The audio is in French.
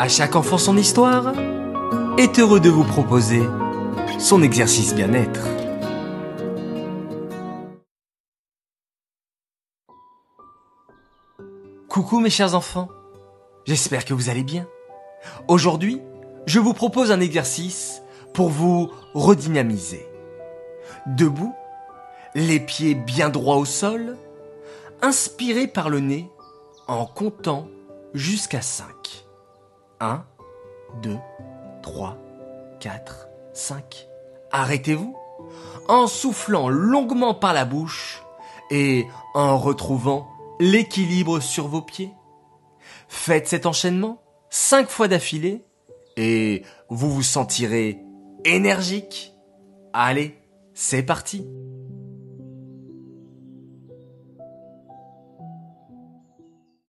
À chaque enfant son histoire est heureux de vous proposer son exercice bien-être. Coucou mes chers enfants, j'espère que vous allez bien. Aujourd'hui, je vous propose un exercice pour vous redynamiser. Debout, les pieds bien droits au sol, inspirez par le nez en comptant jusqu'à 5. 1, 2, 3, 4, 5. Arrêtez-vous en soufflant longuement par la bouche et en retrouvant l'équilibre sur vos pieds. Faites cet enchaînement 5 fois d'affilée et vous vous sentirez énergique. Allez, c'est parti